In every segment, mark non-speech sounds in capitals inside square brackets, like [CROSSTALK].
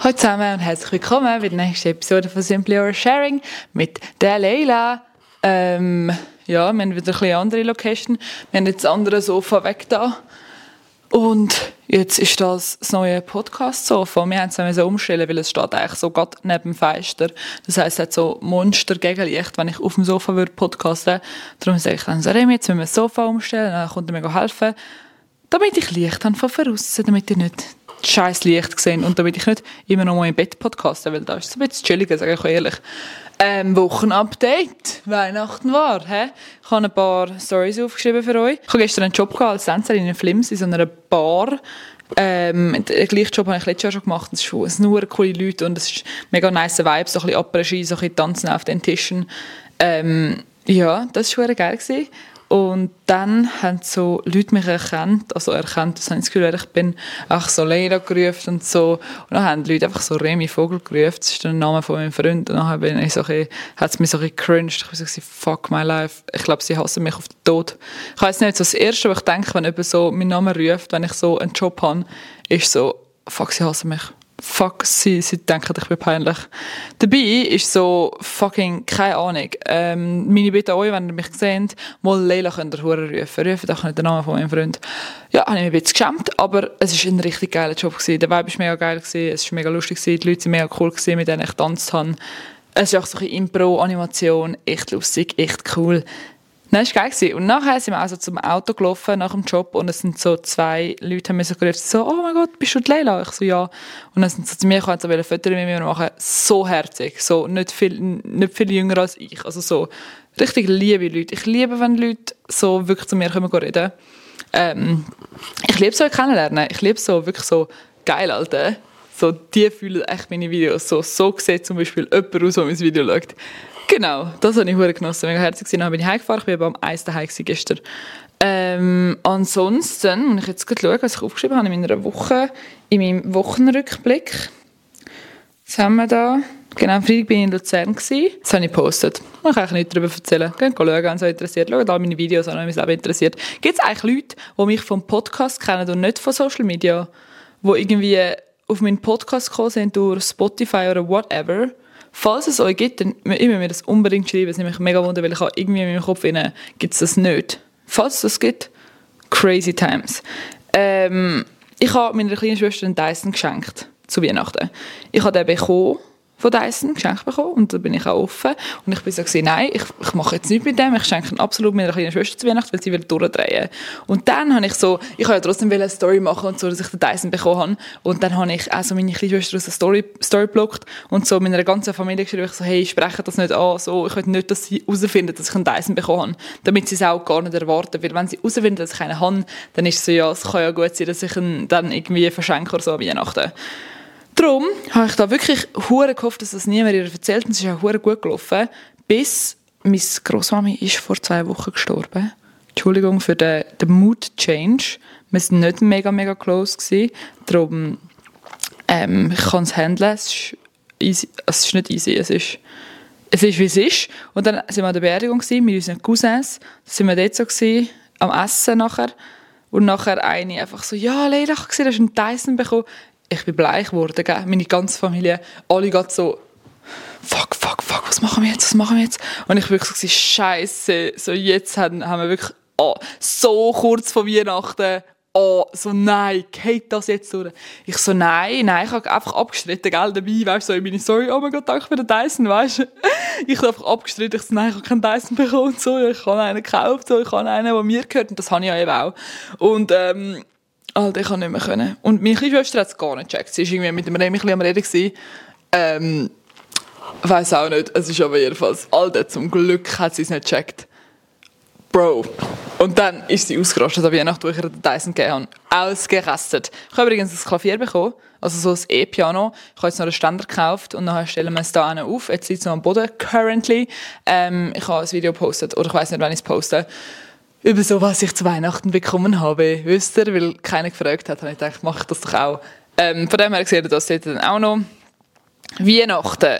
Hallo zusammen und herzlich willkommen bei der nächsten Episode von Simply Or Sharing mit der Leila. Ähm, ja, wir haben wieder ein bisschen andere Location. Wir haben jetzt das andere Sofa weg da. Und jetzt ist das das neue Podcast-Sofa. Wir haben es so umstellen, weil es steht eigentlich so gerade neben dem Fenster. Das heisst, es hat so Monster Gegenlicht, wenn ich auf dem Sofa würde podcasten. Darum sage ich dann so, Remy, jetzt müssen wir das Sofa umstellen, dann kommt er mir helfen. Damit ich Licht habe von draussen, damit ich nicht scheiß Licht gesehen und damit ich nicht immer noch mal im Bett podcaste, weil da ist es ein bisschen chilliger, sage ich ehrlich. Ähm, Wochenupdate. Weihnachten war, hä? Ich habe ein paar Stories aufgeschrieben für euch. Ich habe gestern einen Job gehabt als Tänzerin in Flims in so einer Bar. Ähm, den gleichen Job habe ich letztes Jahr schon gemacht. Es sind nur coole Leute und es ist mega nice Vibe, so ein bisschen Après-Ski, so ein bisschen tanzen auf den Tischen. Ähm, ja, das war schon geil. Und dann haben so Leute mich erkannt, also erkannt, das habe ich das Gefühl, ich bin auch so Leila gerufen und so. Und dann haben die Leute einfach so Remy Vogel gerufen, das ist der Name von meinem Freund. Und dann bin ich so ein hat es mich so ein cringed. Ich habe gesagt, fuck my life. Ich glaube, sie hassen mich auf den Tod. Ich weiß nicht, so das Erste, was ich denke, wenn jemand so meinen Namen ruft, wenn ich so einen Job habe, ist so, fuck, sie hassen mich fuck, sie, sie denken, ich bin peinlich. Dabei ist so fucking, keine Ahnung, ähm, meine Bitte an euch, wenn ihr mich seht, mal Leila könnt ihr rufen, rufen doch nicht den Namen von meinem Freund. Ja, habe ich mich ein bisschen geschämt, aber es war ein richtig geiler Job gewesen. Der Vibe war mega geil gewesen, es war mega lustig gewesen, die Leute waren mega cool gewesen, mit denen ich getanzt habe. Es ist auch so ein Impro, Animation, echt lustig, echt cool. Nein, das war geil. Und nachher sind wir also zum Auto gelaufen nach dem Job und es sind so zwei Leute, haben mir so gerufen, so, oh mein Gott, bist du die Leila? Ich so, ja. Und dann sind sie zu mir gekommen, so ein Foto mit mir machen, so herzig, so nicht viel, nicht viel jünger als ich, also so richtig liebe Leute. Ich liebe, wenn Leute so wirklich zu mir kommen reden. Ähm, ich liebe so kennenlernen, ich liebe so wirklich so geil, Alter. So, die fühlen echt meine Videos. So, so sieht zum Beispiel jemand aus, der mein Video schaut. Genau, das habe ich sehr genossen. Mega herzlich gewesen. Dann bin ich heimgefahren. Ich war beim Eis daheim gestern. Ähm, ansonsten, wenn ich jetzt gerade schaue, was ich aufgeschrieben habe in meiner Woche, in meinem Wochenrückblick. Was haben wir da? Genau, am Freitag bin ich in Luzern. Das habe ich gepostet. Ich kann eigentlich nichts darüber erzählen. Geht schauen, wenn es euch interessiert. Schaut all meine Videos an, wenn es Leben interessiert. Gibt es eigentlich Leute, die mich vom Podcast kennen und nicht von Social Media, die irgendwie auf meinen Podcast gekommen sind durch Spotify oder whatever, Falls es euch gibt, dann ihr mir das unbedingt schreiben. Es ist nämlich mega wunder, weil ich habe irgendwie in meinem Kopf gibt es das nicht. Falls es das gibt, crazy times. Ähm, ich habe meiner kleinen Schwester einen Dyson geschenkt zu Weihnachten. Ich habe den bekommen von Dyson geschenkt bekommen. Und da bin ich auch offen. Und ich bin so gesehen, nein, ich, ich mache jetzt nichts mit dem, ich schenke ihn absolut meiner kleinen Schwester zu Weihnachten, weil sie will durchdrehen. Und dann habe ich so, ich habe ja trotzdem eine Story machen und so, dass ich den Dyson bekommen habe. Und dann habe ich auch so meine kleine Schwester aus der Story, Story blockt und so meiner ganzen Familie geschrieben, ich so, hey, spreche das nicht an, so, ich will nicht, dass sie herausfinden, dass ich einen Dyson bekommen habe, damit sie es auch gar nicht erwarten, weil wenn sie herausfinden, dass ich einen habe, dann ist es so, ja, es kann ja gut sein, dass ich ihn dann irgendwie verschenke oder so an Weihnachten. Darum habe ich da wirklich hure gehofft, dass das niemand ihr erzählt. Und es ist auch hure gut gelaufen, bis meine Großmami ist vor zwei Wochen gestorben. Entschuldigung für den, den Mood Change. Wir waren nicht mega, mega close. Gewesen. Darum, ähm, ich kann es handeln. Es ist, easy. es ist nicht easy. Es ist, es ist, wie es ist. Und dann sind wir an der Beerdigung gewesen, mit unseren Cousins. Da sind wir dort so gewesen, am Essen nachher. Und nachher eine einfach so, ja, Leila, ich du hast einen Dyson bekommen ich bin bleich geworden, gell? meine ganze Familie, alle gerade so, fuck, fuck, fuck, was machen wir jetzt, was machen wir jetzt? Und ich wirklich so, scheiße, so jetzt haben, haben wir wirklich oh, so kurz vor Weihnachten, oh, so nein, geht das jetzt durch? Ich so, nein, nein, ich habe einfach abgestritten, gell, dabei, weißt du, so in meine Story, oh mein Gott, danke für den Dyson, weißt du? Ich habe einfach abgestritten, ich so, nein, ich habe keinen Dyson bekommen so, ich habe einen gekauft, so, ich habe einen, der mir gehört und das habe ich ja eben auch. Und, ähm, Alter, ich kann nicht mehr können. Und meine kleine Schwester hat es gar nicht gecheckt. Sie war irgendwie mit dem Remi am Reden. Gewesen. Ähm, weiß auch nicht. Es ist aber jedenfalls, Alter, zum Glück hat sie es nicht gecheckt. Bro. Und dann ist sie ausgerastet an Weihnachten, wo ich ihr den Dyson gegeben habe. Ausgerastet. Ich habe übrigens ein Klavier bekommen. Also so ein E-Piano. Ich habe jetzt noch einen Ständer gekauft und dann stellen wir es da auf. Jetzt liegt es noch am Boden, currently. Ähm, ich habe ein Video gepostet. Oder ich weiß nicht, wann ich es poste über so, was ich zu Weihnachten bekommen habe. Wisst ihr, weil keiner gefragt hat, habe ich gedacht, mache ich das doch auch. Ähm, von dem her das seht ihr dann auch noch. Weihnachten.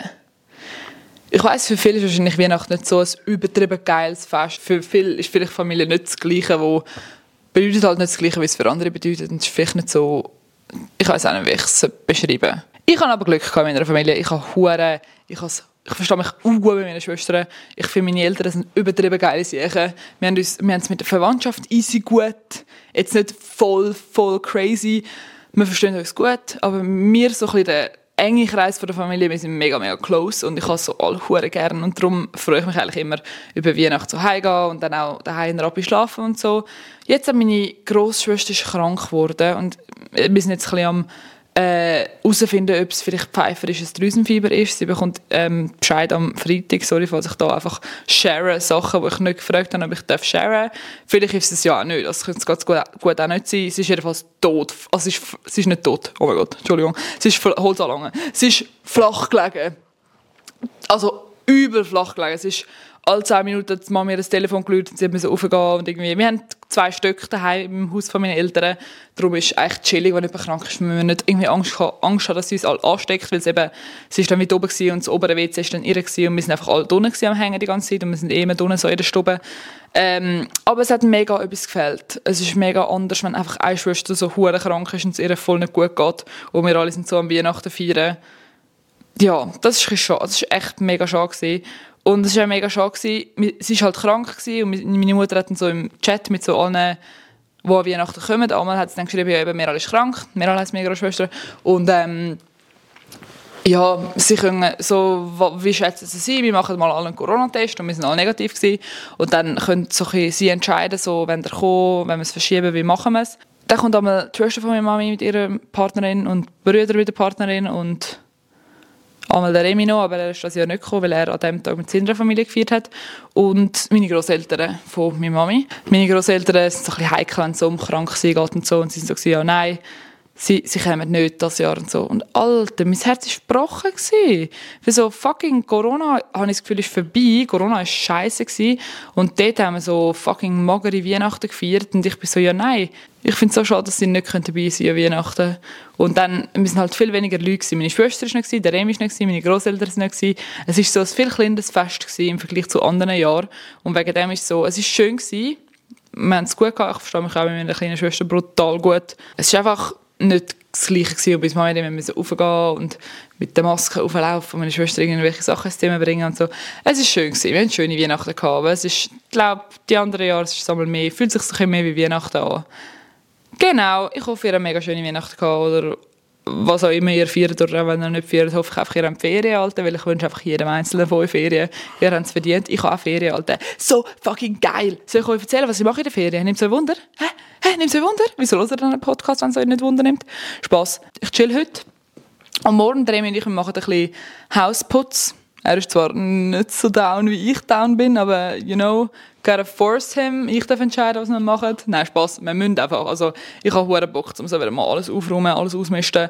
Ich weiß, für viele ist wahrscheinlich Weihnachten nicht so ein übertrieben geiles Fest. Für viele ist vielleicht Familie nicht das Gleiche, wo bedeutet halt nicht das Gleiche, wie es für andere bedeutet. Und es ist vielleicht nicht so, ich weiß auch nicht, wie ich es beschreiben Ich habe aber Glück in meiner Familie. Ich habe hure, ich habe ich verstehe mich auch gut mit meinen Schwestern. Ich finde, meine Eltern sind übertrieben geile Sachen. Wir haben, uns, wir haben es mit der Verwandtschaft easy gut. Jetzt nicht voll, voll crazy. Wir verstehen uns gut, aber wir so ein bisschen der enge Kreis der Familie, wir sind mega, mega close und ich habe so alle hure gern und darum freue ich mich eigentlich immer über Weihnachten zu Hause gehen und dann auch daheim in Rappi schlafen und so. Jetzt hat meine Großschwester krank geworden und wir sind jetzt ein bisschen am herausfinden, äh, ob es vielleicht pfeiferisches Drüsenfieber ist. Sie bekommt ähm, Bescheid am Freitag, sorry, falls ich da einfach share Sachen, die ich nicht gefragt habe, ob ich darf share. Vielleicht ist es ja auch nicht, das könnte es gut, gut auch nicht sein. Sie ist jedenfalls tot, also sie ist, sie ist nicht tot, oh mein Gott, Entschuldigung, sie ist, hol's anlangen. Sie ist flach gelegen. Also übel flach gelegen. Sie ist alle zehn Minuten hat Mama mir das Telefon gelötet und sie musste raufgehen und irgendwie, wir haben zwei Stück daheim im Haus von meinen Eltern, darum ist es echt chillig, wenn jemand krank ist, wenn man nicht irgendwie Angst, hat, Angst hat, dass sie uns alle ansteckt, weil es eben, sie ist dann mit oben und das obere WC ist dann ihre und wir sind einfach alle drinnen am Hängen die ganze Zeit und wir sind eh immer drinnen so in der Stube. Ähm, aber es hat mega etwas gefällt. Es ist mega anders, wenn einfach eine Schwester so hure krank ist und es ihr voll nicht gut geht und wir alle sind so am Weihnachten feiern. Ja, das ist schade. Das ist echt mega schade gewesen. Und es war mega schade. Sie war halt krank und meine Mutter hat dann so im Chat mit so allen, die an Weihnachten kommen, einmal hat sie dann geschrieben, ja, eben, Meral ist krank, Meral heisst meine Großschwester. Und ähm, ja, sie können so, wie schätzen sie sie? Wir machen mal alle einen Corona-Test und wir sind alle negativ gewesen. Und dann können so sie entscheiden, so, wenn der kommt, wenn wir es verschieben, wie machen wir es. Dann kommt einmal die Schwester von meiner Mami mit ihrer Partnerin und Brüder mit der Partnerin und Einmal der Remi noch, aber er ist das Jahr nicht gekommen, weil er an dem Tag mit seiner Familie gefeiert hat. Und meine Großeltern von meiner Mami. Meine Großeltern sind so ein bisschen heikel, wenn es um krank geht und so. Und sie sind so, ja, nein, sie, sie kommen nicht das Jahr und so. Und Alter, mein Herz war gebrochen. Gewesen. Für so fucking Corona, habe ich das Gefühl, ist vorbei. Corona war scheiße. Gewesen. Und dort haben wir so fucking magere Weihnachten gefeiert. Und ich bin so, ja nein, ich finde es so schade, dass sie nicht dabei sein können an Weihnachten. Und dann, sind halt viel weniger Leute gewesen. Meine Schwester war nicht, der Remi war nicht, meine Großeltern waren nicht. Es war so ein viel kleineres Fest gewesen im Vergleich zu anderen Jahren. Und wegen dem ist es so, es war schön gewesen. Wir haben es gut gehabt. Ich verstehe mich auch mit meiner kleinen Schwester brutal gut. Es ist einfach nicht das Gleiche gewesen. Und bis mal wir müssen raufgehen und mit der Maske auflaufen und meine Schwester irgendwelche Sachen ins Thema bringen und so. Es ist schön gewesen. Wir hatten schöne Weihnachten gehabt. Aber es ist, ich glaube, die anderen Jahre ist es einmal mehr, fühlt sich so ein mehr wie Weihnachten an. Genau. Ich hoffe, ihr habt eine mega schöne Weihnachten gehabt oder was auch immer ihr feiert oder wenn ihr nicht feiert, hoffe ich einfach, ihr habt Ferien, Alter, weil ich wünsche einfach jedem Einzelnen von euch Ferien. Ihr habt es verdient, ich habe auch Ferien, Alter. So fucking geil! Soll ich euch erzählen, was ich mache in der Ferien? Nimmt es ein Wunder? Hä? Hä? Nimmt es ein Wunder? Wieso hört ihr dann einen Podcast, wenn es euch nicht Wunder nimmt? Spass. Ich chill heute. Am Morgen drehen wir und ich machen ein bisschen Hausputz. Er ist zwar nicht so down, wie ich down bin, aber, you know, gotta force him. Ich darf entscheiden, was wir machen. Nein, Spass. Wir müssen einfach. Also, ich habe hohen Bock, um so wieder mal alles aufräumen, alles ausmisten.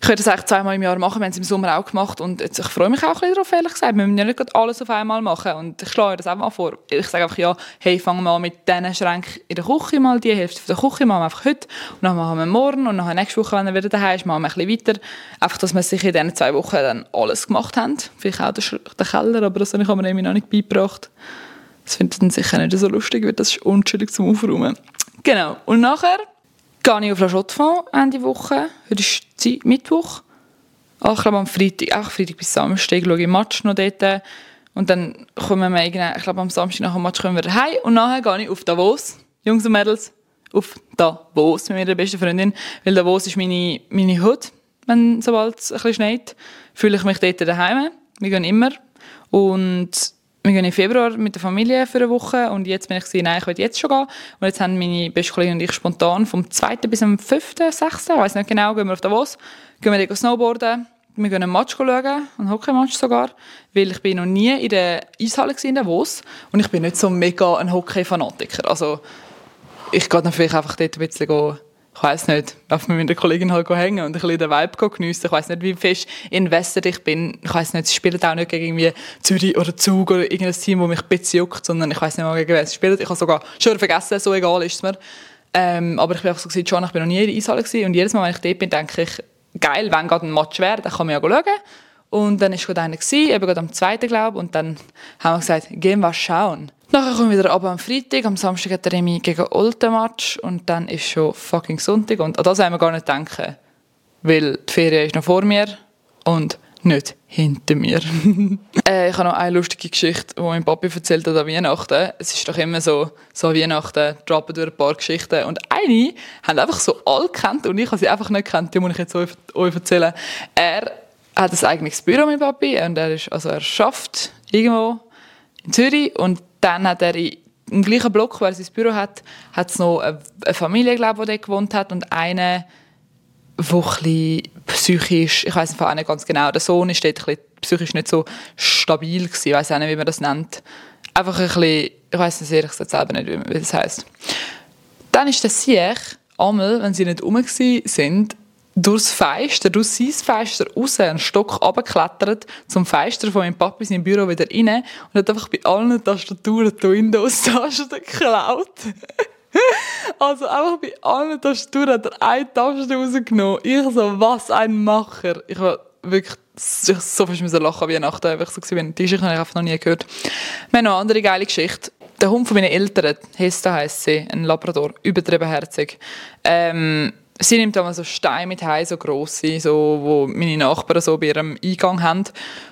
Ich könnte das eigentlich zweimal im Jahr machen, haben es im Sommer auch gemacht und jetzt, ich freue mich auch ein darauf, ehrlich gesagt. Wir müssen ja nicht alles auf einmal machen und ich schlage das auch mal vor. Ich sage einfach, ja, hey, fangen wir mal mit diesen Schränken in der Küche mal, die Hälfte von der Küche machen wir einfach heute und dann machen wir morgen und dann nächste Woche, wenn er wieder daheim ist, machen wir ein bisschen weiter. Einfach, dass wir sich in diesen zwei Wochen dann alles gemacht haben. Vielleicht auch den Keller, aber das habe ich mir noch nicht beigebracht. Das findet dann sicher nicht so lustig, weil das ist unschuldig zum Aufräumen. Genau. Und nachher gehe ich auf La Chaux Ende Woche. Heute ist Zeit, Mittwoch. Ach, ich glaube am Freitag, auch Freitag bis Samstag schaue ich Match noch dort. Und dann kommen wir irgendwann, ich glaube am Samstag nach dem Match kommen wir heim. Und nachher gehe ich auf Davos, Jungs und Mädels, auf Davos mit meiner besten Freundin. Weil Davos ist meine, meine Hut, wenn sobald es ein bisschen schneit. Fühle ich mich dort daheim. Wir gehen immer. Und wir gehen im Februar mit der Familie für eine Woche und jetzt bin ich gesehen, nein, ich will jetzt schon gehen. Und jetzt haben meine beste Kollegin und ich spontan vom 2. bis zum 5., 6., ich weiß nicht genau, gehen wir auf Davos, gehen wir snowboarden, wir gehen einen Match schauen, einen Hockeymatch sogar, weil ich bin noch nie in der Eishalle in Davos und ich bin nicht so mega ein Hockey-Fanatiker. Also ich gehe dann vielleicht einfach dort ein bisschen ich weiß nicht, auf mit der Kollegin halt hängen und ein bisschen den Vibe geniessen. Ich weiß nicht, wie fest invested ich bin. Ich weiß nicht, sie spielen auch nicht gegen irgendwie Zürich oder Zug oder irgendein Team, das mich ein bisschen juckt, sondern ich weiß nicht mal, gegen wer sie spielen. Ich habe sogar schon vergessen, so egal ist es mir. Ähm, aber ich bin einfach so gesagt, schon, ich bin noch nie in der Eishalle gewesen und jedes Mal, wenn ich dort bin, denke ich, geil, wenn gerade ein Match wäre, dann kann man ja schauen. Und dann war gerade einer, gewesen, eben gerade am zweiten, glaube und dann haben wir gesagt, gehen wir schauen. Nachher kommen wir wieder ab am Freitag, am Samstag hat der Remi gegen Olten Match und dann ist schon fucking Sonntag und an das haben wir gar nicht denken. weil die Ferien ist noch vor mir und nicht hinter mir. [LAUGHS] äh, ich habe noch eine lustige Geschichte, die mein Papi erzählt hat an Weihnachten. Es ist doch immer so, so an Weihnachten droppen durch ein paar Geschichten. Und eine haben einfach so alle kennt und ich habe sie einfach nicht kennt. Die muss ich jetzt euch, euch erzählen. Er hat ein eigenes Büro, mein Papi, und er ist, also er schafft irgendwo in Zürich und dann hat er im gleichen Block, wo er sein Büro hat, hat es noch eine, Familie, glaube ich, die dort gewohnt hat und eine wo ein psychisch, ich weiß nicht ganz genau, der Sohn ist dort ein psychisch nicht so stabil gewesen, ich weiß auch nicht, wie man das nennt. Einfach ein bisschen, ich weiß nicht, ich selber nicht, wie das heisst. Dann ist der Sieg, einmal, wenn sie nicht rum sind, durchs Fenster, durch sein Fenster raus, einen Stock runtergeklettert, zum Fenster von meinem Papi in seinem Büro wieder rein und hat einfach bei allen Tastaturen die Windows-Tasten geklaut. [LAUGHS] Also einfach bei allen Tastaturen hat er eine Taste rausgenommen. Ich so, was ein Macher. Ich war wirklich ich so fast müssen lachen wie Nacht, einfach so gewesen. Die Geschichte habe ich einfach noch nie gehört. Wir haben noch eine andere geile Geschichte. Der Hund von meinen Eltern, Hesta heisst sie, ein Labrador, übertrieben herzig. Ähm, sie nimmt immer so Steine mit heim, so grosse, so, wo meine Nachbarn so bei ihrem Eingang haben.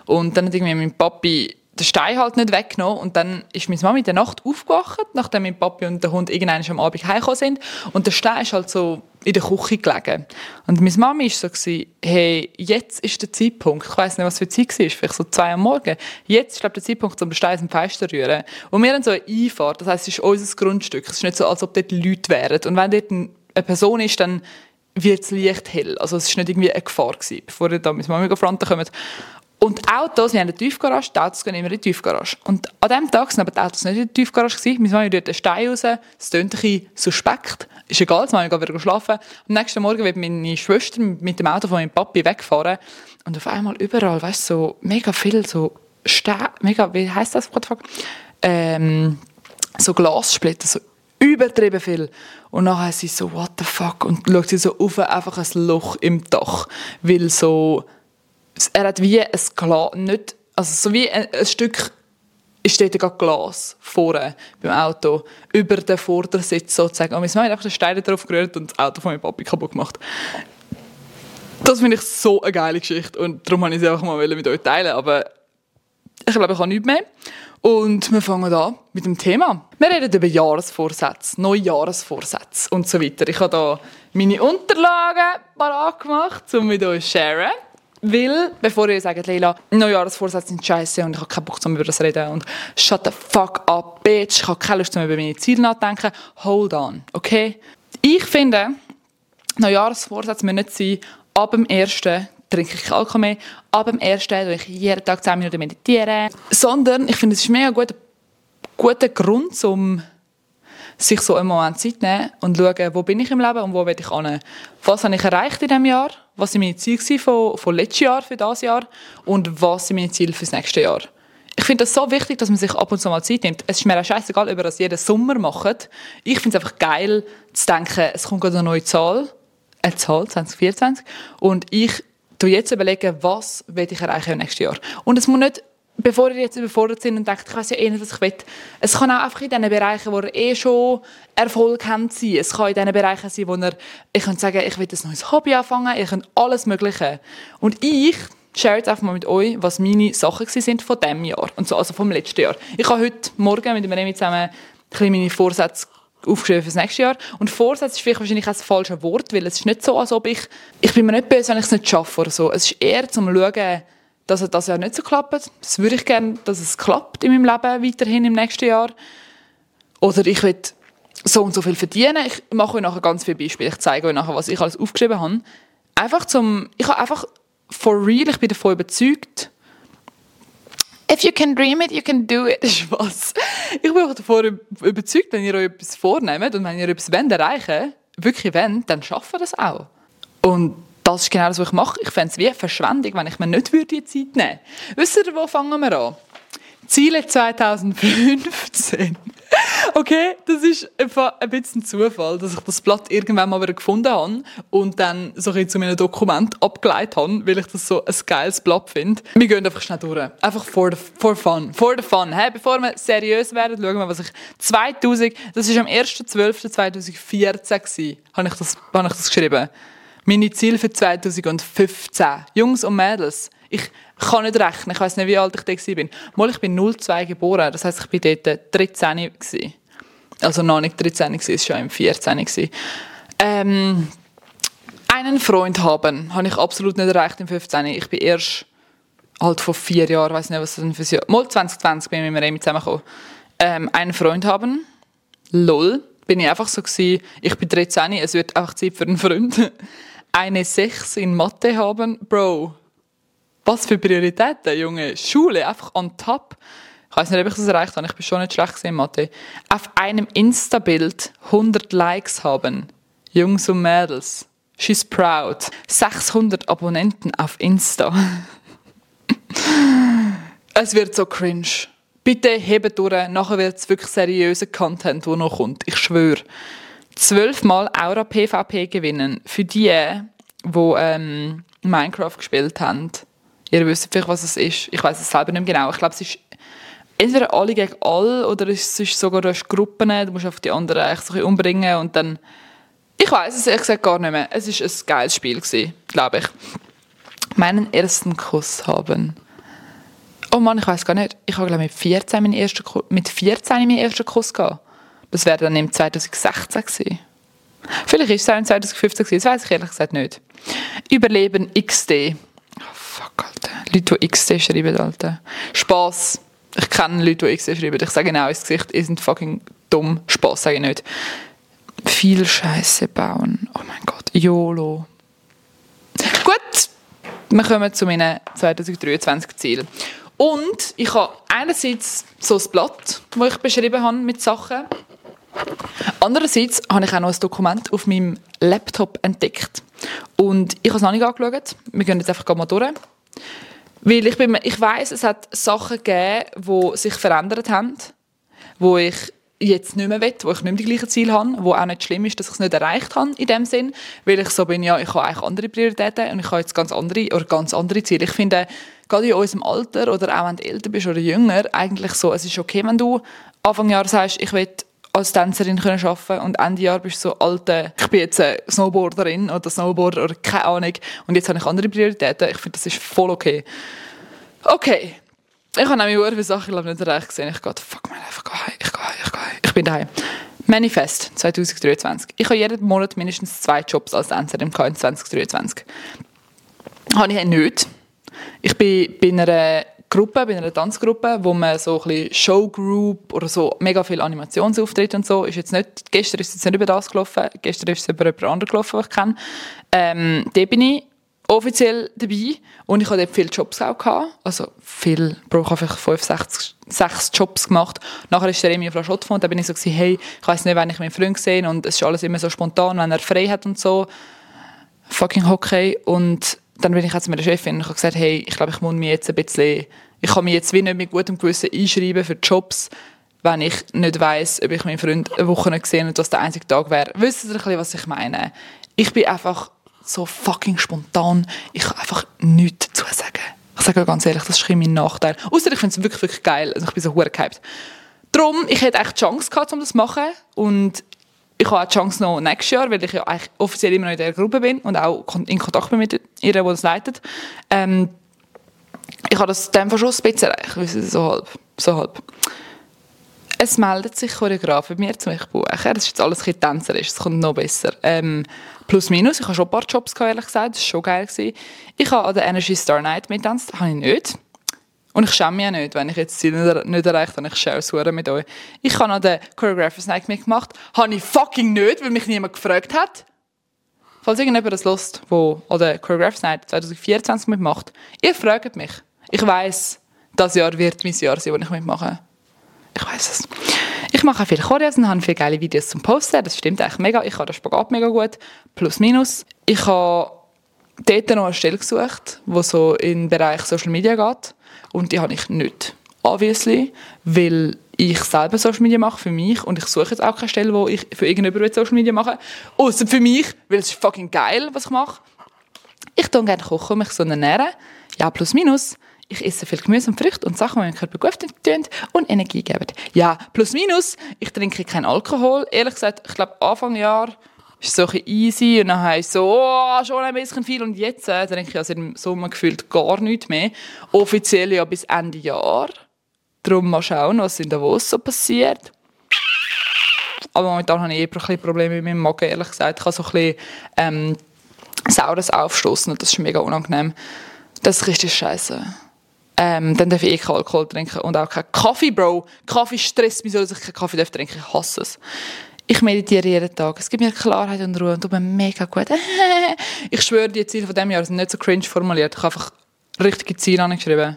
Und dann hat irgendwie mein Papi den Stein halt nicht weggenommen. Und dann ist meine Mama in der Nacht aufgewacht, nachdem mein Papi und der Hund irgendwann am Abend heimgekommen sind. Und der Stein ist halt so in der Küche gelegen. Und meine Mama war so, hey, jetzt ist der Zeitpunkt. Ich weiß nicht, was für Zeit war, vielleicht so zwei am Morgen. Jetzt ist, glaube der Zeitpunkt, um den Stein im Fenster zu rühren. Und wir haben so eine Einfahrt, das heisst, es ist unser Grundstück. Es ist nicht so, als ob dort Leute wären. Und wenn dort eine Person ist, dann wird das Licht hell. Also es war nicht irgendwie eine Gefahr gewesen, bevor ihr da mit Mama gefronten kommt. Und die Autos, wir haben eine Tiefgarage, die Autos gehen immer in die Tiefgarage. Und an diesem Tag sind aber die Autos nicht in der Tiefgarage gewesen. Wir sind rührt den Stein raus, es tönt ein bisschen suspekt. Ist egal, jetzt wollen wir wieder schlafen. Am nächsten Morgen wird meine Schwester mit dem Auto von meinem Papi wegfahren. Und auf einmal überall, weißt du, so mega viel so Stein, mega, wie heisst das, ähm, so Glassplitter, so übertrieben viel. Und nachher ist sie so, what the fuck? Und schaut sie so auf, einfach ein Loch im Dach. Weil so, er hat wie ein Glas, nicht, also so wie ein, ein Stück ist dort gerade Glas vorne beim Auto über den Vordersitz sozusagen. Und wir haben einfach den Stein drauf gerührt und das Auto von meinem Papi kaputt gemacht. Das finde ich so eine geile Geschichte und darum wollte ich sie einfach mal mit euch teilen. Aber ich glaube, ich habe nichts mehr. Und wir fangen an mit dem Thema. Wir reden über Jahresvorsätze, Neujahresvorsätze und so weiter. Ich habe hier meine Unterlagen parat gemacht, um mit euch zu sharen. Weil, bevor ihr sagt, Leila, Neujahrsvorsätze sind scheiße und ich habe keinen Bock, um über das zu reden und shut the fuck up, bitch, ich habe keine Lust, um über meine Ziele nachzudenken, hold on, okay? Ich finde, Neujahrsvorsätze müssen nicht sein, ab dem 1. trinke ich Alkohol mehr, ab dem 1. tue ich jeden Tag 10 Minuten meditieren, sondern ich finde, es ist mega guter, guter Grund, um sich so einen Moment Zeit nehmen und schauen, wo bin ich im Leben und wo will ich hin. Was habe ich erreicht in diesem Jahr? Was waren meine Ziele von, von letztes Jahr für dieses Jahr? Und was sind meine Ziele für das nächste Jahr? Ich finde es so wichtig, dass man sich ab und zu mal Zeit nimmt. Es ist mir auch scheißegal, ob ihr das jeden Sommer macht. Ich finde es einfach geil, zu denken, es kommt gerade eine neue Zahl, eine Zahl 2024, und ich tu jetzt überlegen, was will ich erreichen im nächsten Jahr. Und es muss nicht bevor ihr jetzt überfordert sind und denkt, ich weiß ja eh nicht, was ich will. Es kann auch einfach in den Bereichen, wo ihr eh schon Erfolg habt, sein. Es kann in den Bereichen sein, wo ihr, ich könnt sagen, ich will ein neues Hobby anfangen, ihr könnt alles Mögliche. Und ich share jetzt einfach mal mit euch, was meine Sachen sind von diesem Jahr. Und so, also vom letzten Jahr. Ich habe heute Morgen mit dem Remi zusammen ein meine Vorsätze aufgeschrieben für das nächste Jahr. Und Vorsatz ist vielleicht wahrscheinlich auch das falsche Wort, weil es ist nicht so, als ob ich, ich bin mir nicht böse, wenn ich es nicht schaffe oder so. Es ist eher zum Schauen, dass es das Jahr nicht so klappt. Das würde ich gerne, dass es klappt in meinem Leben weiterhin im nächsten Jahr. Oder ich will so und so viel verdienen. Ich mache euch nachher ganz viele Beispiele. Ich zeige euch nachher, was ich alles aufgeschrieben habe. Einfach zum, ich habe einfach for real, ich bin davon überzeugt, if you can dream it, you can do it. [LAUGHS] Spaß. Ich bin auch davon überzeugt, wenn ihr euch etwas vornehmt und wenn ihr etwas wollt erreichen wirklich wollt, dann schafft ihr das auch. Und das ist genau das, was ich mache. Ich fände es wie eine Verschwendung, wenn ich mir nicht die Zeit nehmen würde. Wisst ihr, wo fangen wir an? Ziele 2015. Okay, das ist einfach ein bisschen Zufall, dass ich das Blatt irgendwann mal wieder gefunden habe und dann so ein zu meinem Dokument abgeleitet habe, weil ich das so ein geiles Blatt finde. Wir gehen einfach schnell durch. Einfach for, the, for fun. For the fun. Hey, bevor wir seriös werden, schauen wir, was ich 2000, das war am 1.12.2014 habe ich, das, habe ich das geschrieben Meine Ziele für 2015. Jungs und Mädels, ich kann nicht rechnen, ich weiß nicht, wie alt ich da bin. Mal, ich bin 02 geboren, das heißt, ich bin dort 13 gewesen. Also noch nicht 13 gewesen, es war schon im 14 gewesen. Ähm, einen Freund haben, habe ich absolut nicht erreicht im 15. Ich bin erst halt vor vier Jahren, weiß nicht, was das denn für Jahr. Mal 2020 bin ich mit Remi zusammengekommen. Ähm, einen Freund haben, lol, bin ich einfach so gewesen, ich bin 13, es wird einfach Zeit für einen Freund. [LAUGHS] Eine 6 in Mathe haben, Bro. Was für Prioritäten, Junge. Schule, einfach on top. Ich weiß nicht, ob ich das erreicht habe, ich bin schon nicht schlecht in Mathe. Auf einem Insta-Bild 100 Likes haben. Jungs und Mädels. She's proud. 600 Abonnenten auf Insta. [LAUGHS] es wird so cringe. Bitte hebt durch, nachher wird es wirklich seriöser Content, der noch kommt. Ich schwöre. Zwölfmal Aura PvP gewinnen. Für die, die ähm, Minecraft gespielt haben. Ihr wisst vielleicht, was es ist. Ich weiß es selber nicht mehr genau. Ich glaube, es ist entweder alle gegen alle oder es ist sogar du hast Gruppen, du musst auf die anderen eigentlich so ein umbringen und dann ich weiß es ehrlich gesagt gar nicht mehr. Es war ein geiles Spiel, glaube ich. Meinen ersten Kuss haben. Oh Mann, ich weiß gar nicht. Ich habe glaube mit 14 meinen ersten Kuss, mit 14 meinen ersten Kuss gehabt. Das wäre dann im 2016 gewesen. Vielleicht ist es auch im 2015 gewesen, das weiß ich ehrlich gesagt nicht. Überleben XD. Oh fuck, Alter. Leute, die XD schreiben, Alter. Spaß. Ich kenne Leute, die XD schreiben. Ich sage genau ins Gesicht, ihr sind fucking dumm. Spaß sage ich nicht viel Scheiße bauen. Oh mein Gott, YOLO. Gut, wir kommen zu meinen 2023 Zielen. Und ich habe einerseits so ein Blatt, das ich beschrieben habe mit Sachen. Andererseits habe ich auch noch ein Dokument auf meinem Laptop entdeckt. Und ich habe es noch nicht angeschaut. Wir gehen jetzt einfach mal durch. Weil ich, bin, ich weiss, es hat Sachen gegeben, die sich verändert haben, wo ich jetzt nicht mehr will, wo ich nicht mehr die gleichen Ziele habe, wo auch nicht schlimm ist, dass ich es nicht erreicht habe in dem Sinn, weil ich so bin, ja, ich habe eigentlich andere Prioritäten und ich habe jetzt ganz andere oder ganz andere Ziele. Ich finde, gerade in unserem Alter oder auch wenn du älter bist oder jünger, eigentlich so, es ist okay, wenn du Anfang Jahr sagst, ich will als Tänzerin können arbeiten und Ende Jahr bist du so alte, ich bin jetzt eine Snowboarderin oder Snowboarder oder keine Ahnung und jetzt habe ich andere Prioritäten. Ich finde, das ist voll okay. Okay. Ich habe nämlich viele Sachen glaube nicht erreicht gesehen. Ich gehe, fuck man, einfach heim. Ich gehe ich gehe. Ich bin daheim. Manifest 2023. Ich habe jeden Monat mindestens zwei Jobs als Tänzerin in 2023. Habe ich nicht. Ich bin bei einer Gruppe, bei einer Tanzgruppe, wo man so ein bisschen Showgroup oder so mega viele Animationsauftritte und so, ist jetzt nicht, gestern ist es nicht über das gelaufen, gestern ist es über jemand anderes gelaufen, was ich kenne. Ähm, da bin ich offiziell dabei und ich hatte dort viele Jobs auch gehabt. Also viel, ich habe vielleicht fünf, sechs, sechs Jobs gemacht. Nachher ist der auf La Chaux und da bin ich so gewesen, hey, ich weiß nicht, wann ich meinen Freund gesehen und es ist alles immer so spontan, wenn er frei hat und so. Fucking Hockey und dann bin ich jetzt mit der Chefin und habe gesagt, hey, ich glaube, ich muss mich jetzt ein bisschen, ich kann mich jetzt wie nicht mit gutem Gewissen einschreiben für Jobs, wenn ich nicht weiss, ob ich meinen Freund eine Woche nicht gesehen und das der einzige Tag wäre. Wisst ihr ein bisschen, was ich meine? Ich bin einfach so fucking spontan. Ich kann einfach nichts dazu sagen. Ich sage ganz ehrlich, das ist mein Nachteil. Außer ich finde es wirklich, wirklich geil. Also ich bin so hure gehypt. Darum, ich hätte echt die Chance gehabt, um das zu machen. Und ich habe auch die Chance noch nächstes Jahr, weil ich ja eigentlich offiziell immer noch in der Gruppe bin und auch in Kontakt bin mit ihr, die das leitet. Ähm, ich habe das dann schon ein bisschen erreicht, so halb. So halb. Es meldet sich Choreograf bei mir zu mich buchen. Das ist jetzt alles ein tänzerisch, es kommt noch besser. Ähm, plus minus, ich habe schon ein paar Jobs gehabt, ehrlich gesagt, das war schon geil. Gewesen. Ich habe an der Energy Star Night mittanzt, habe ich nicht. Und ich schäme mich ja nicht, wenn ich jetzt Ziel nicht, nicht erreicht habe. Ich schäme es mit euch. Ich habe an der Choreographers Night mitgemacht. Habe ich fucking nicht, weil mich niemand gefragt hat. Falls irgendjemand das lust, wo an der Choreographers Night 2024 mitmacht, ihr fragt mich. Ich weiss, das Jahr wird mein Jahr sein, wo ich mitmache. Ich weiß es. Ich mache viele Choreos und habe viele geile Videos zum Posten. Das stimmt eigentlich mega. Ich habe den Spagat mega gut. Plus, minus. Ich habe dort noch eine Stelle gesucht, die so in den Bereich Social Media geht. Und die habe ich nicht. Obviously. Weil ich selber Social Media mache für mich und ich suche jetzt auch keine Stelle, wo ich für irgendjemanden Social Media mache. Außer für mich, weil es ist fucking geil, was ich mache. Ich tue gerne kochen und mich so ernähren. Ja, plus minus. Ich esse viel Gemüse und Früchte und Sachen, die meinem Körper gut tun und Energie geben. Ja, plus minus, ich trinke keinen Alkohol. Ehrlich gesagt, ich glaube, Anfang Jahr ist so ein easy und dann habe ich so, oh, schon ein bisschen viel und jetzt, äh, denke ich, also im Sommer gefühlt gar nichts mehr. Offiziell ja bis Ende Jahr. Darum mal schauen, was in Davos so passiert. Aber momentan habe ich eher ein bisschen Probleme mit meinem Magen, ehrlich gesagt. Ich habe so ein bisschen ähm, saures Aufstoßen und das ist mega unangenehm. Das ist richtig scheiße. Ähm, dann darf ich eh keinen Alkohol trinken und auch keinen Kaffee, Bro. Kaffee stresst mich so, dass ich keinen Kaffee trinken Ich hasse es. Ich meditiere jeden Tag. Es gibt mir Klarheit und Ruhe und tut mir mega gut. [LAUGHS] ich schwöre, die Ziele von diesem Jahr sind nicht so cringe formuliert. Ich habe einfach richtige Ziele angeschrieben.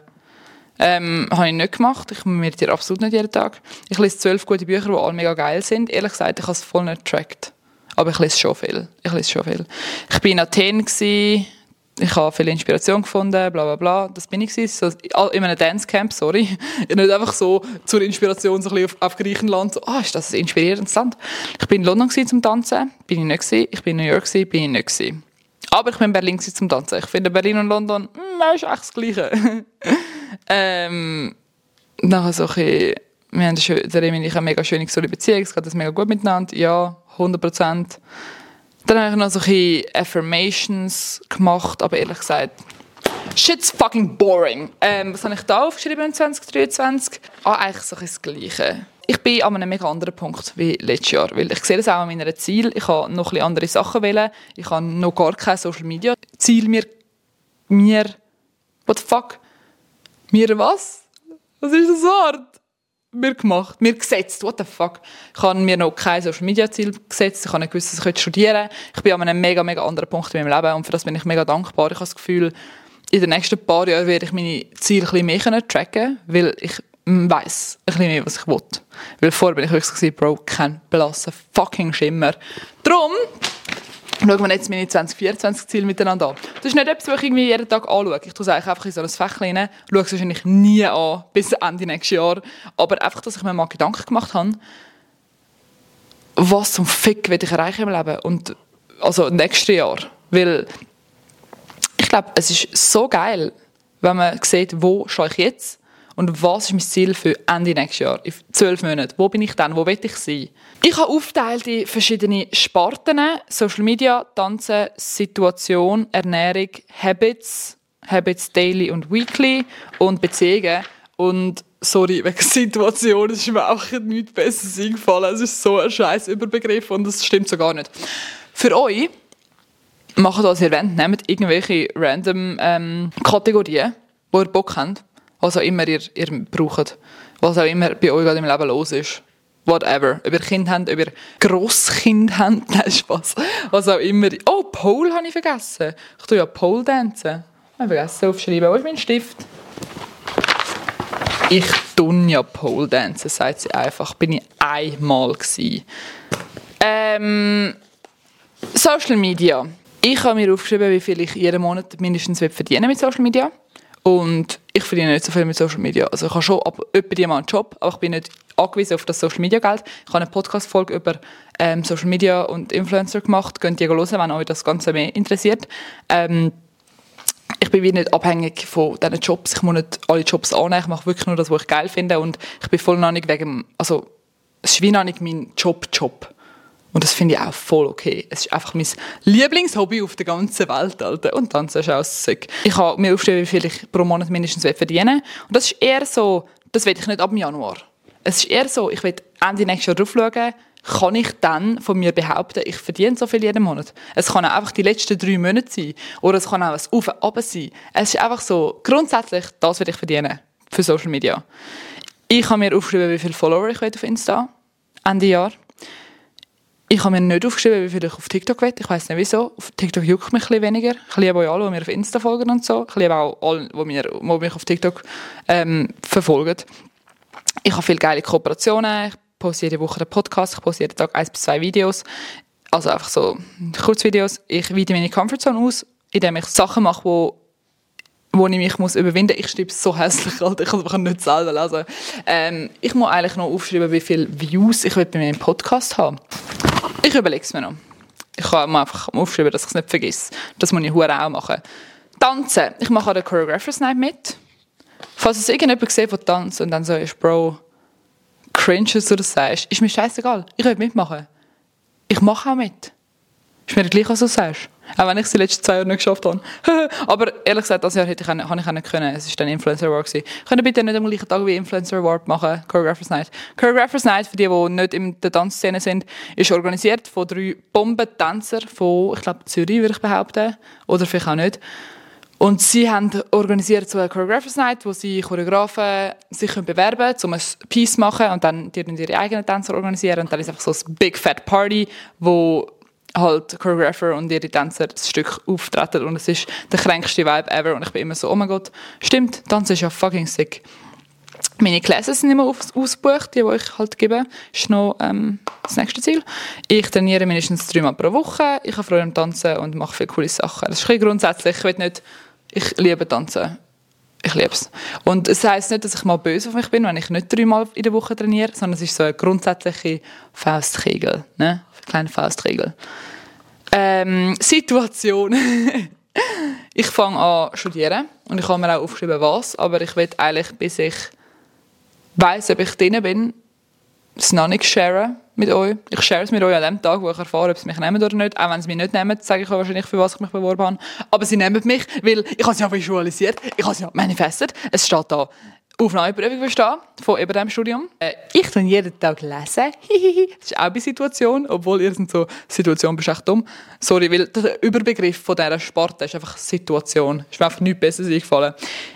Ähm, habe ich nicht gemacht. Ich meditiere absolut nicht jeden Tag. Ich lese zwölf gute Bücher, die alle mega geil sind. Ehrlich gesagt, ich habe es voll nicht getrackt. Aber ich lese schon viel. Ich lese schon viel. Ich war in Athen. Gewesen ich habe viel Inspiration gefunden, bla bla bla. Das bin ich gewesen. So, in einem Dancecamp, sorry. [LAUGHS] Nicht einfach so zur Inspiration so ein bisschen auf, auf Griechenland. So, ah, ist das ein inspirierendes Land? Ich bin in London zum Tanzen, bin ich nicht gewesen. Ich bin in New York gewesen, bin ich nicht gewesen. Aber ich bin in Berlin zum Tanzen. Ich finde Berlin und London, mh, hm, ist echt das Gleiche. [LAUGHS] ähm, nachher so ein bisschen, wir haben eine, ich eine mega schöne, gesunde Beziehung. Es geht das mega gut miteinander. Ja, 100 Prozent. Dann habe ich noch so ein Affirmations gemacht, aber ehrlich gesagt, shit's fucking boring. Ähm, was habe ich da aufgeschrieben in 2023? Ah, eigentlich so ein das Gleiche. Ich bin an einem mega anderen Punkt wie letztes Jahr, weil ich sehe das auch an meinen Zielen. Ich habe noch ein andere Sachen wählen. Ich habe noch gar kein Social Media Ziel mir mir what the fuck mir was? Was ist das Wort? Mir gemacht, mir gesetzt, what the fuck. Ich habe mir noch kein Social Media Ziel gesetzt, ich habe nicht gewusst, dass ich studieren könnte. Ich bin an einem mega, mega anderen Punkt in meinem Leben und für das bin ich mega dankbar. Ich habe das Gefühl, in den nächsten paar Jahren werde ich meine Ziele ein bisschen mehr tracken weil ich weiss ein bisschen mehr, was ich will. Weil vorher bin ich wirklich Bro, kein blasser fucking Schimmer. Darum schauen wir jetzt meine 2024-Ziele miteinander an. Das ist nicht etwas, was ich irgendwie jeden Tag anschaue. Ich tue es einfach in so ein Fächchen rein, schaue es wahrscheinlich nie an, bis Ende nächstes Jahr. Aber einfach, dass ich mir mal Gedanken gemacht habe, was zum Fick will ich erreichen im Leben und also nächstes Jahr. Weil ich glaube, es ist so geil, wenn man sieht, wo stehe ich jetzt und was ist mein Ziel für Ende nächstes Jahr, in zwölf Monaten. Wo bin ich dann? Wo will ich sein? Ich habe aufgeteilt in verschiedene Sparten. Social Media, Tanzen, Situation, Ernährung, Habits, Habits Daily und Weekly und Beziehungen. Und sorry, [LAUGHS] wegen Situation, es ist mir auch nichts Besseres eingefallen. Es ist so ein scheiß Überbegriff und das stimmt so gar nicht. Für euch, macht ihr wollt, nehmt irgendwelche random ähm, Kategorien, wo ihr Bock habt, was auch immer ihr, ihr braucht, was auch immer bei euch gerade im Leben los ist whatever. Über Kind haben, über Grosskind haben, nein, Spaß. Was auch immer. Oh, Pole habe ich vergessen. Ich tue ja Pole dancen. Ich habe vergessen aufschreiben. Wo ist mein Stift? Ich tue ja Pole dancen, sagt sie einfach. Bin ich einmal gewesen. Ähm, Social Media. Ich habe mir aufgeschrieben, wie viel ich jeden Monat mindestens verdienen mit Social Media. Und ich verdiene nicht so viel mit Social Media. Also ich habe schon ab etwa einen Job, aber ich bin nicht angewiesen auf das Social Media Geld. Ich habe eine Podcast-Folge über ähm, Social Media und Influencer gemacht. Könnt ihr hören, wenn euch das Ganze mehr interessiert. Ähm, ich bin nicht abhängig von diesen Jobs. Ich muss nicht alle Jobs annehmen. Ich mache wirklich nur das, was ich geil finde. Und ich bin voll noch nicht wegen, also es ist wie noch nicht mein Job-Job. Und das finde ich auch voll okay. Es ist einfach mein Lieblingshobby auf der ganzen Welt, Alter. Und dann ist auch sick. Ich habe mir aufgeschrieben, wie viel ich pro Monat mindestens verdienen Und das ist eher so, das will ich nicht ab Januar. Es ist eher so, ich will Ende nächstes Jahr drauf schauen, kann ich dann von mir behaupten, ich verdiene so viel jeden Monat. Es kann auch einfach die letzten drei Monate sein. Oder es kann auch ein Auf und sein. Es ist einfach so, grundsätzlich, das will ich verdienen. Für Social Media. Ich habe mir aufgeschrieben, wie viele Follower ich auf Insta. Ende Jahr. Ich habe mir nicht aufgeschrieben, wie viel ich auf TikTok will. Ich weiß nicht wieso. Auf TikTok juckt mich ein bisschen weniger. Ich liebe euch alle, die mir auf Insta folgen und so. Ich liebe auch alle, die, die mich auf TikTok ähm, verfolgen. Ich habe viele geile Kooperationen. Ich poste jede Woche einen Podcast. Ich poste jeden Tag eins bis zwei Videos. Also einfach so Kurzvideos. Ich weite meine Comfortzone aus, indem ich Sachen mache, wo wo ich mich muss überwinden muss. Ich schreibe so hässlich, Alter. ich kann nicht selber lesen. Ähm, ich muss eigentlich noch aufschreiben, wie viele Views ich bei meinem Podcast haben ich überlege es mir noch. Ich kann mir einfach aufschreiben, dass ich es nicht vergesse. Das muss ich auch machen. Tanzen. Ich mache an der Choreographers Night mit. Falls es irgendjemand sieht, der tanzt und dann so ist, Bro, cringe, dass du das sagst, ist mir scheißegal. Ich will mitmachen. Ich mache auch mit. Ist mir gleich, was du sagst. Auch wenn ich es die letzten zwei Jahre nicht geschafft habe. [LAUGHS] Aber ehrlich gesagt, das Jahr hätte ich, habe ich können. Es war dann Influencer Award. Gewesen. Können bitte nicht am gleichen Tag wie Influencer Award machen, Choreographers Night. Choreographers Night, für die, die nicht in der Tanzszene sind, ist organisiert von drei Bombentänzern von, ich glaube, Zürich, würde ich behaupten. Oder vielleicht auch nicht. Und sie haben organisiert so eine Choreographers Night, wo sie Choreografen sich bewerben können, um ein Piece zu machen und dann ihre eigenen Tänzer organisieren. Und dann ist einfach so ein Big Fat Party, wo halt Choreographer und ihre Tänzer das Stück auftreten und es ist der kränkste Vibe ever und ich bin immer so, oh mein Gott, stimmt, Tanzen ist ja fucking sick. Meine Classes sind immer aus ausgebucht, die, die ich halt gebe. Das ist noch ähm, das nächste Ziel. Ich trainiere mindestens dreimal pro Woche. Ich habe Freude am Tanzen und mache viele coole Sachen. Das ist grundsätzlich. Ich will nicht, ich liebe Tanzen. Ich liebe es. Und es heisst nicht, dass ich mal böse auf mich bin, wenn ich nicht dreimal in der Woche trainiere, sondern es ist so eine grundsätzliche Faustregel. Ne? Eine kleine Faustregel. Ähm, Situation. [LAUGHS] ich fange an studieren und ich habe mir auch aufgeschrieben, was, aber ich will eigentlich, bis ich weiß, ob ich drin bin, es noch nicht sharen mit euch. Ich share es mit euch an dem Tag, wo ich erfahre, ob sie mich nehmen oder nicht. Auch wenn sie mich nicht nehmen, sage ich euch wahrscheinlich, für was ich mich beworben habe. Aber sie nehmen mich, weil ich habe es ja visualisiert, ich habe es ja manifestiert. Es steht da Aufnahmeprüfung bestehen von eben diesem Studium. Äh, ich tue jeden Tag lesen. [LAUGHS] das ist auch eine Situation, obwohl ihr sind so Situation echt dumm. Sorry, weil der Überbegriff von dieser Sparte ist einfach Situation. Ist mir einfach nichts Besseres eingefallen.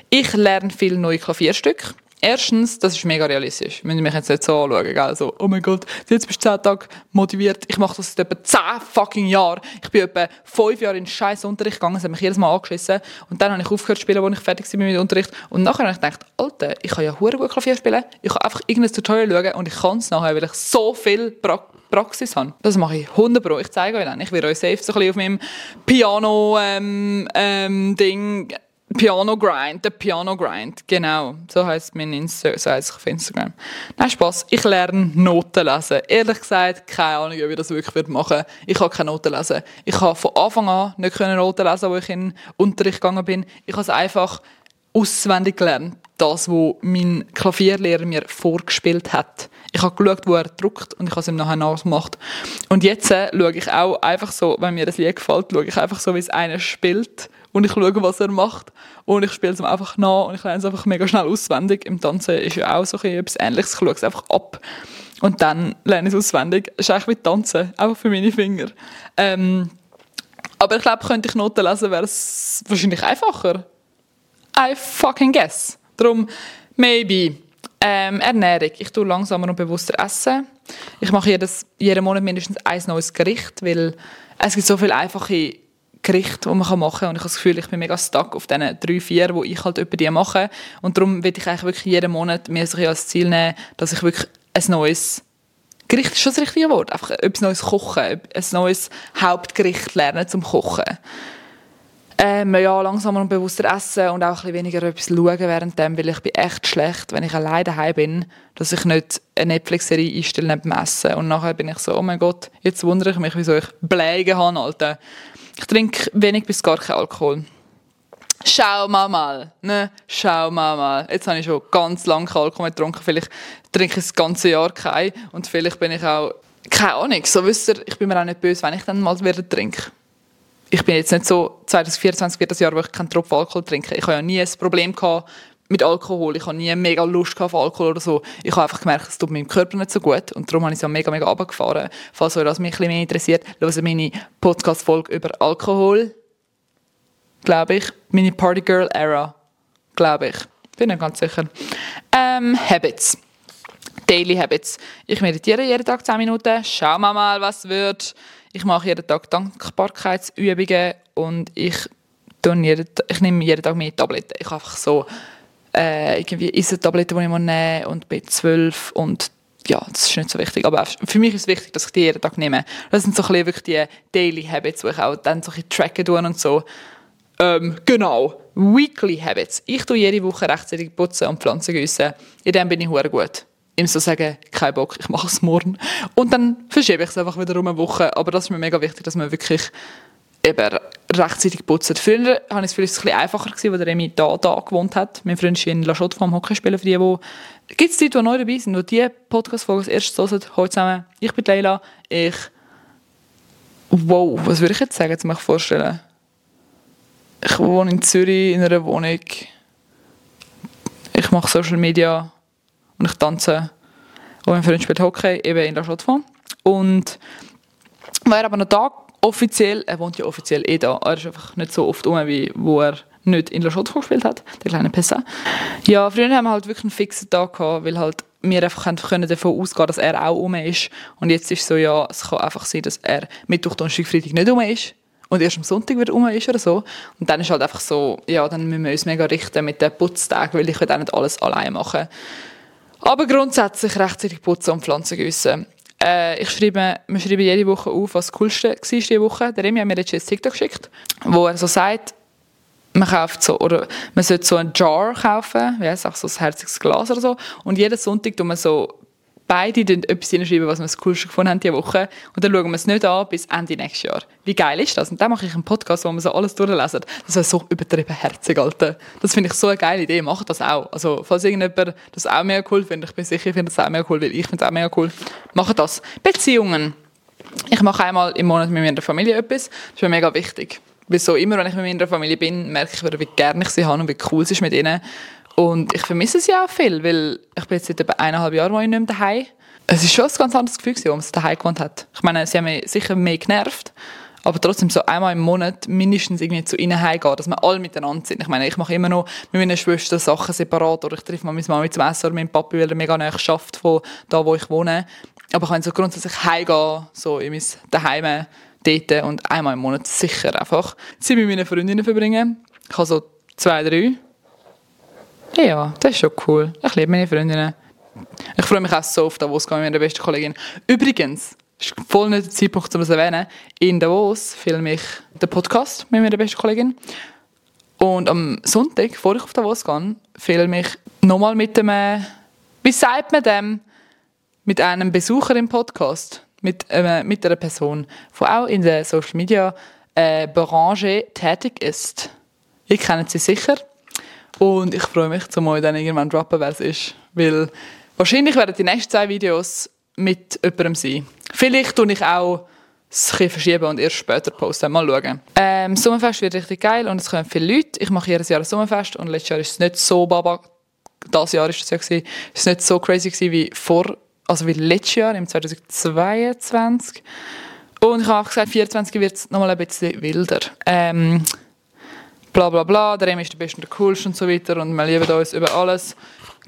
Ich lerne viele neue Klavierstücke. Erstens, das ist mega realistisch. Wenn ich mich jetzt nicht so anschauen, gell? So, oh mein Gott, jetzt bist du 10 Tage motiviert. Ich mache das seit etwa 10 fucking Jahren. Ich bin etwa 5 Jahre in scheiß Unterricht gegangen, es hat mich jedes Mal angeschissen. Und dann habe ich aufgehört zu spielen, als ich fertig war mit dem Unterricht. Und nachher habe ich gedacht, Alter, ich kann ja hure gut Klavier spielen. Ich kann einfach irgendein Tutorial schauen und ich kann es nachher, weil ich so viel pra Praxis habe. Das mache ich 100 Pro. Ich zeige euch dann. Ich werde euch safe so ein bisschen auf meinem Piano-Ding ähm, ähm, Piano Grind, der Piano Grind, genau. So heißt mein Insta so heißt auf Instagram. Nein, Spaß. Ich lerne Noten lesen. Ehrlich gesagt, keine Ahnung, ob ich das wirklich machen würde. Ich kann keine Noten lesen. Ich habe von Anfang an nicht Noten lesen, wo ich in Unterricht gegangen bin. Ich habe es einfach auswendig gelernt. Das, was mein Klavierlehrer mir vorgespielt hat. Ich habe geschaut, wo er druckt und ich habe es ihm nachher nachgemacht. Und jetzt äh, schaue ich auch einfach so, wenn mir das Lied gefällt, schaue ich einfach so, wie es einer spielt und ich schaue, was er macht und ich spiele es ihm einfach nach und ich lerne es einfach mega schnell auswendig. Im Tanzen ist ja auch so etwas Ähnliches, ich schaue es einfach ab und dann lerne ich es auswendig. Es ist eigentlich wie Tanzen, einfach für meine Finger. Ähm, aber ich glaube, könnte ich Noten lesen, wäre es wahrscheinlich einfacher. I fucking guess. Darum, maybe. Ähm, Ernährung. Ich tue langsamer und bewusster essen. Ich mache jedes, jeden Monat mindestens ein neues Gericht, weil es gibt so viele einfache Gericht, die man machen kann. Und ich habe das Gefühl, ich bin mega stuck auf diesen drei, vier, die ich halt über die mache. Und darum will ich eigentlich wirklich jeden Monat mir so als Ziel nehmen, dass ich wirklich ein neues Gericht ist schon das richtige Wort. Einfach etwas Neues kochen, ein neues Hauptgericht lernen zum Kochen. Ähm, ja, langsamer und bewusster essen und auch ein bisschen weniger etwas schauen währenddem, weil ich bin echt schlecht, wenn ich alleine daheim bin, dass ich nicht eine Netflix-Serie einstelle neben dem Essen. Und nachher bin ich so, oh mein Gott, jetzt wundere ich mich, wieso ich Bläge habe, Alter. Ich trinke wenig bis gar keinen Alkohol. Schau mal mal, ne? Schau mal mal. Jetzt habe ich schon ganz lange keinen Alkohol getrunken. Vielleicht trinke ich das ganze Jahr keinen. Und vielleicht bin ich auch, keine Ahnung, so wisst ihr, ich bin mir auch nicht böse, wenn ich dann mal wieder trinke. Ich bin jetzt nicht so 2024 wird das Jahr, wo ich keinen Tropfen Alkohol trinke. Ich habe ja nie ein Problem gehabt mit Alkohol. Ich habe nie mega Lust auf Alkohol oder so. Ich habe einfach gemerkt, es tut meinem Körper nicht so gut und darum habe ich es ja mega, mega runtergefahren. Falls euch das mich ein mehr interessiert, hört meine Podcast-Folge über Alkohol, glaube ich. Meine Party Girl Era, glaube ich. Bin nicht ganz sicher. Ähm, Habits. Daily Habits. Ich meditiere jeden Tag 10 Minuten. Schauen wir mal, was wird. Ich mache jeden Tag Dankbarkeitsübungen und ich, jeden, ich nehme jeden Tag mehr Tabletten. Ich habe einfach so äh, irgendwie Isotabletten, die ich nehmen muss und B12 und ja, das ist nicht so wichtig. Aber für mich ist es wichtig, dass ich die jeden Tag nehme. Das sind so ein wirklich die Daily Habits, wo ich auch dann so ein tracken tue und so. Ähm, genau. Weekly Habits. Ich tue jede Woche rechtzeitig putzen und Pflanzen gießen. In dem bin ich sehr gut. Ihm so sagen, kein Bock, ich mache es morgen. Und dann verschiebe ich es einfach wieder um eine Woche. Aber das ist mir mega wichtig, dass man wirklich eben rechtzeitig putzen. Früher ich es vielleicht ein einfacher gewesen, weil der Remy da, da gewohnt hat. Mein Freund ist in La Chotte vom Hockeyspielen für die, die Gibt es Leute, die neu dabei sind, die diese Podcast-Folge erstes hören? Hallo zusammen, ich bin Leila, ich wow, was würde ich jetzt sagen, zu mir vorstellen? Ich wohne in Zürich in einer Wohnung. Ich mache Social Media und ich tanze. Und mein Freund spielt Hockey, eben in der Stadt Und war aber noch da offiziell, er wohnt ja offiziell eh da, er ist einfach nicht so oft um, wie wo er nicht in La Chaux gespielt hat, der kleine Pessa. Ja, früher haben wir halt wirklich einen fixen Tag gehabt, weil halt wir einfach können davon ausgehen, dass er auch um ist. Und jetzt ist es so, ja, es kann einfach sein, dass er Mittwoch, Donnerstag, Freitag nicht um ist und erst am Sonntag wieder um ist oder so. Und dann ist halt einfach so, ja, dann müssen wir uns mega richten mit den Putztagen, weil ich auch nicht alles allein machen. Aber grundsätzlich rechtzeitig putzen und Pflanzen gießen. Äh, ich schreibe, wir schreiben jede Woche auf, was das Coolste war diese Woche. Der Remy hat mir jetzt ein TikTok geschickt, wo er so sagt, man kauft so, oder man sollte so ein Jar kaufen, wie heißt auch so ein herziges Glas oder so. Und jeden Sonntag tun wir so beide etwas hinschreiben, was wir das Coolste gefunden haben diese Woche. Und dann schauen wir es nicht an bis Ende nächstes Jahr. Wie geil ist das? Und dann mache ich einen Podcast, wo wir so alles durchlesen. Das ist so übertrieben herzig, Alter. Das finde ich so eine geile Idee. Macht das auch. Also, falls irgendjemand das auch mega cool findet, ich bin sicher, ich finde das auch mega cool, weil ich finde es auch mega cool. Macht das. Beziehungen. Ich mache einmal im Monat mit meiner Familie etwas. Das ist mir mega wichtig. Weil immer, wenn ich mit meiner Familie bin, merke ich wieder, wie gerne ich sie habe und wie cool es ist mit ihnen. Und ich vermisse sie auch viel, weil ich bin jetzt seit etwa eineinhalb Jahren nicht mehr daheim. Es ist schon ein ganz anderes Gefühl, als man sie daheim gewohnt hat. Ich meine, sie haben mich sicher mehr genervt, aber trotzdem so einmal im Monat mindestens irgendwie zu ihnen heimgehen, dass wir alle miteinander sind. Ich meine, ich mache immer noch mit meiner Schwester Sachen separat oder ich treffe mal meine Mama zum Essen oder meinen Papi, weil er mega nahe schafft von da, wo ich wohne. Aber ich kann so grundsätzlich heimgehen, so in mein Daheim dort und einmal im Monat sicher einfach Zeit mit meinen Freundinnen verbringen. Ich habe so zwei, drei. Ja, das ist schon cool. Ich liebe meine Freundinnen. Ich freue mich auch so auf Davos mit meiner besten Kollegin. Übrigens, ist voll nicht der Zeitpunkt, um es zu erwähnen, in Davos filme ich den Podcast mit meiner besten Kollegin. Und am Sonntag, bevor ich auf Davos gehe, filme ich nochmal mit dem, wie sagt man dem, mit einem Besucher im Podcast mit, äh, mit einer Person, die auch in der Social Media äh, Branche tätig ist. Ich kenne sie sicher und ich freue mich, zum euch dann irgendwann droppen, wer es ist. Weil wahrscheinlich werden die nächsten zwei Videos mit jemandem sein. Vielleicht tue ich auch es verschieben und erst später posten. Mal schauen. Ähm, Sommerfest wird richtig geil und es kommen viele Leute. Ich mache jedes Jahr ein Sommerfest und letztes Jahr ist es nicht so baba. Das Jahr ist es ja gewesen, ist es nicht so crazy gewesen wie vor also wie letztes Jahr, im 2022. Und ich habe auch gesagt, 2024 wird es nochmal ein bisschen wilder. Ähm, bla bla bla, der Remy ist der Beste und der Coolste und so weiter und wir lieben uns über alles.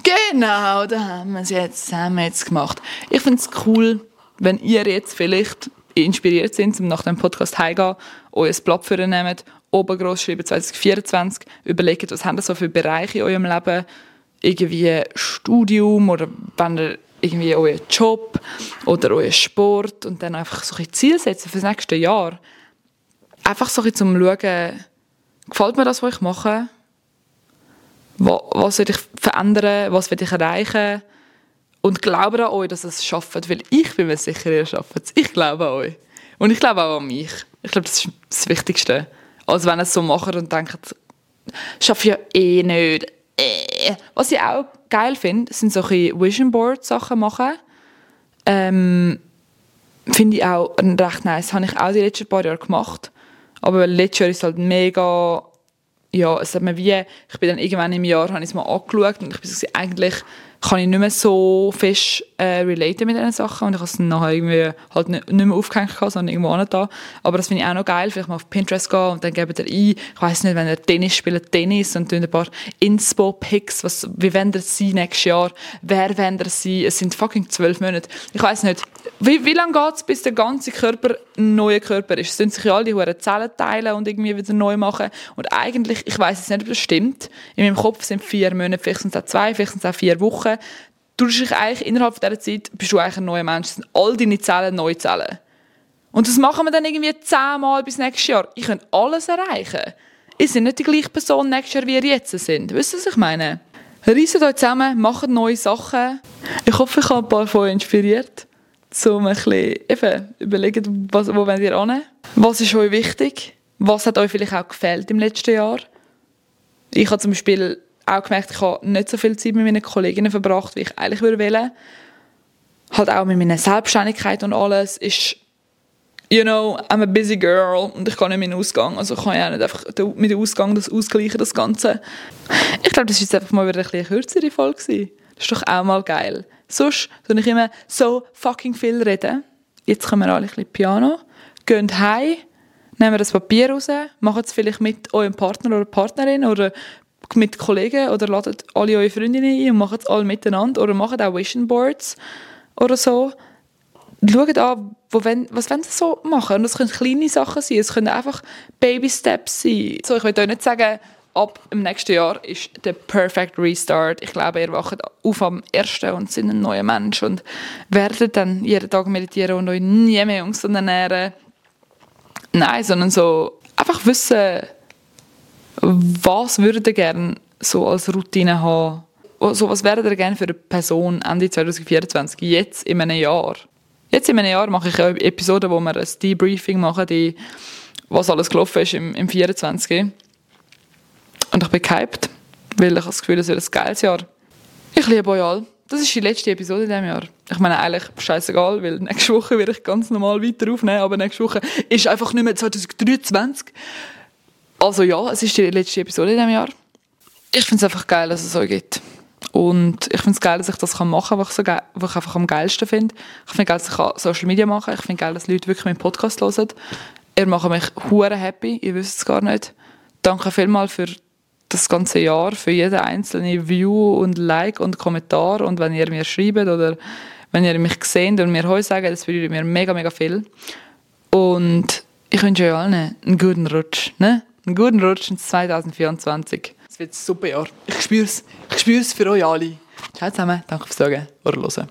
Genau, da haben wir es jetzt zusammen jetzt gemacht. Ich finde es cool, wenn ihr jetzt vielleicht inspiriert sind, um nach dem Podcast heimzugehen, euer Blatt für nehmt, oben groß schreiben 2024, überlegt, was haben so für Bereiche in eurem Leben, irgendwie Studium oder wenn ihr irgendwie euren Job oder euren Sport und dann einfach so ein Ziel setzen für das nächste Jahr. Einfach so ein zum Schauen, gefällt mir das, was ich mache? Was will ich verändern? Was will ich erreichen? Und glaube an euch, dass ihr es schafft, weil ich bin mir sicher, ihr schafft es. Ich glaube an euch. Und ich glaube auch an mich. Ich glaube, das ist das Wichtigste. Als wenn ihr es so macht und denkt, schaffe ich ja eh nicht. Äh. Was ich auch geil finde, sind solche Vision Board Sachen machen. Ähm, finde ich auch recht nice. Habe ich auch die letzten paar Jahre gemacht. Aber letztes Jahr ist es halt mega, ja, es hat mir wie, ich bin dann irgendwann im Jahr, habe ich es mal angeschaut und ich bin so, eigentlich kann ich nicht mehr so fest äh, relaten mit diesen Sachen. Und ich habe es nachher irgendwie halt nicht, mehr aufgehängt, sondern irgendwo da. Aber das finde ich auch noch geil, vielleicht mal auf Pinterest gehen und dann geben ihr ein, ich weiß nicht, wenn ihr Tennis spielt, Tennis und ein paar Inspo-Pics, was, wie wollen ihr sein nächstes Jahr, wer wollen ihr sein, es sind fucking zwölf Monate. Ich weiß nicht, wie, wie lange geht es, bis der ganze Körper ein neuer Körper ist? Es sind sich ja alle die Zellen teilen und irgendwie wieder neu machen. Und eigentlich, ich weiß jetzt nicht, ob das stimmt, in meinem Kopf sind vier Monate, vielleicht sind es auch zwei, vielleicht sind es auch vier Wochen, du dich eigentlich innerhalb dieser Zeit bist du eigentlich ein neuer Mensch. Das sind all deine Zellen neue Zellen. Und das machen wir dann irgendwie zehnmal bis nächstes Jahr. Ich kann alles erreichen. Ich bin nicht die gleiche Person nächstes Jahr, wie ihr jetzt sind. Wisst ihr, was ich meine? Reiset euch zusammen, macht neue Sachen. Ich hoffe, ich habe ein paar von euch inspiriert, um ein bisschen überlegen, was, wo wollt ihr hin? Was ist euch wichtig? Was hat euch vielleicht auch gefällt im letzten Jahr? Ich habe zum Beispiel auch gemerkt, ich habe nicht so viel Zeit mit meinen Kolleginnen verbracht, wie ich eigentlich würde wollen. Halt auch mit meiner Selbstständigkeit und alles ist you know, I'm a busy girl und ich kann nicht meinen Ausgang. Also kann ich auch nicht einfach mit dem Ausgang das ausgleichen, das Ganze. Ich glaube, das war jetzt einfach mal wieder eine kürzere Folge. Gewesen. Das ist doch auch mal geil. Sonst soll ich immer so fucking viel reden. Jetzt kommen wir alle ein bisschen Piano, gehen heim, nehmen das Papier raus, machen es vielleicht mit eurem Partner oder Partnerin oder mit Kollegen oder ladet alle eure Freundinnen ein und machen es alle miteinander oder macht auch Vision Boards oder so schaut an, wo wenn, was wollen sie so machen. Und das können kleine Sachen sein, es können einfach Baby-Steps sein. So, ich will euch nicht sagen, ab im nächsten Jahr ist der Perfect Restart. Ich glaube, ihr wacht auf am 1. und sind ein neuer Mensch und werdet dann jeden Tag meditieren und euch nie mehr gesund ernähren. Nein, sondern so einfach wissen, was würdet ihr gerne so als Routine haben. So, was wäre ihr gerne für eine Person Ende 2024, jetzt in einem Jahr? Jetzt in einem Jahr mache ich eine Episode, wo wir ein Debriefing machen, die, was alles gelaufen ist im, im 24. Und ich bin gehypt, weil ich habe das Gefühl, es wird ein geiles Jahr. Ich liebe euch alle. Das ist die letzte Episode in diesem Jahr. Ich meine eigentlich scheißegal, weil nächste Woche werde ich ganz normal weiter aufnehmen, aber nächste Woche ist einfach nicht mehr 2023. Also ja, es ist die letzte Episode in diesem Jahr. Ich finde es einfach geil, dass es so gibt. Und ich finde es geil, dass ich das machen kann, was ich, so was ich einfach am geilsten finde. Ich finde geil, dass ich Social Media machen kann. Ich finde geil, dass Leute wirklich meinen Podcast hören. Ihr macht mich hure happy, ihr wisst es gar nicht. Danke vielmals für das ganze Jahr, für jeden einzelnen View und Like und Kommentar und wenn ihr mir schreibt oder wenn ihr mich seht und mir heute sagt, das bedeutet mir mega, mega viel. Und ich wünsche euch allen einen guten Rutsch. Ne? Einen guten Rutsch ins 2024. Es wird ein super Jahr. Ich spüre es. Ich spüre es für euch alle. Ciao zusammen. Danke fürs Sagen oder Hören.